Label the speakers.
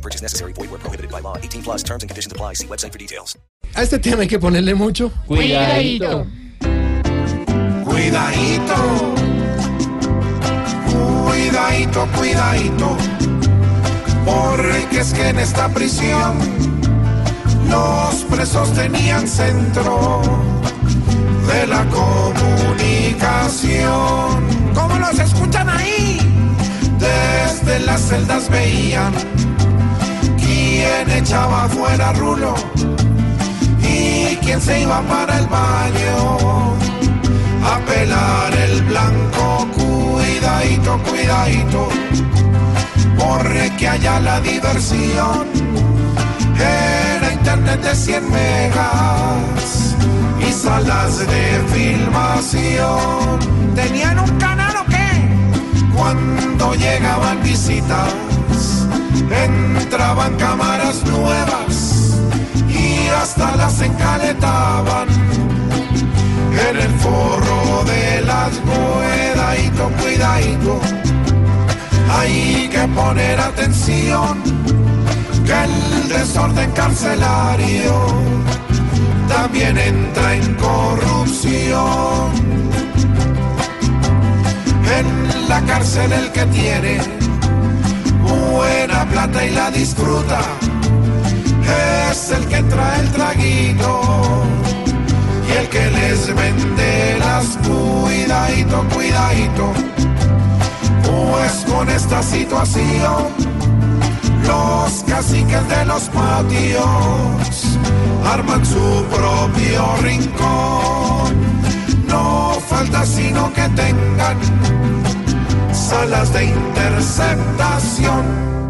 Speaker 1: No purchase necessary. Void where prohibited by law. 18 plus terms and conditions apply. See website for details.
Speaker 2: A este tema hay que ponerle mucho.
Speaker 3: Cuidadito.
Speaker 4: Cuidadito, cuidadito, cuidadito, porque es que en esta prisión los presos tenían centro de la comunicación. ¿Cómo los escuchan ahí? Desde las celdas veían quién echaba fuera rulo y quién se iba para el baño a pelar el blanco, cuidadito, cuidadito, porque allá la diversión era internet de 100 megas y salas de filmación. ¿Tenían un canal o qué? Cuando llegaban visitas, entraban cámaras nuevas y hasta las encaletaban en el forro de las cuidadito, cuidadito. Hay que poner atención que el desorden carcelario también entra en corrupción. En la cárcel el que tiene disfruta es el que trae el traguito y el que les vende las cuidadito, cuidadito. Pues con esta situación, los caciques de los patios arman su propio rincón. No falta sino que tengan salas de interceptación.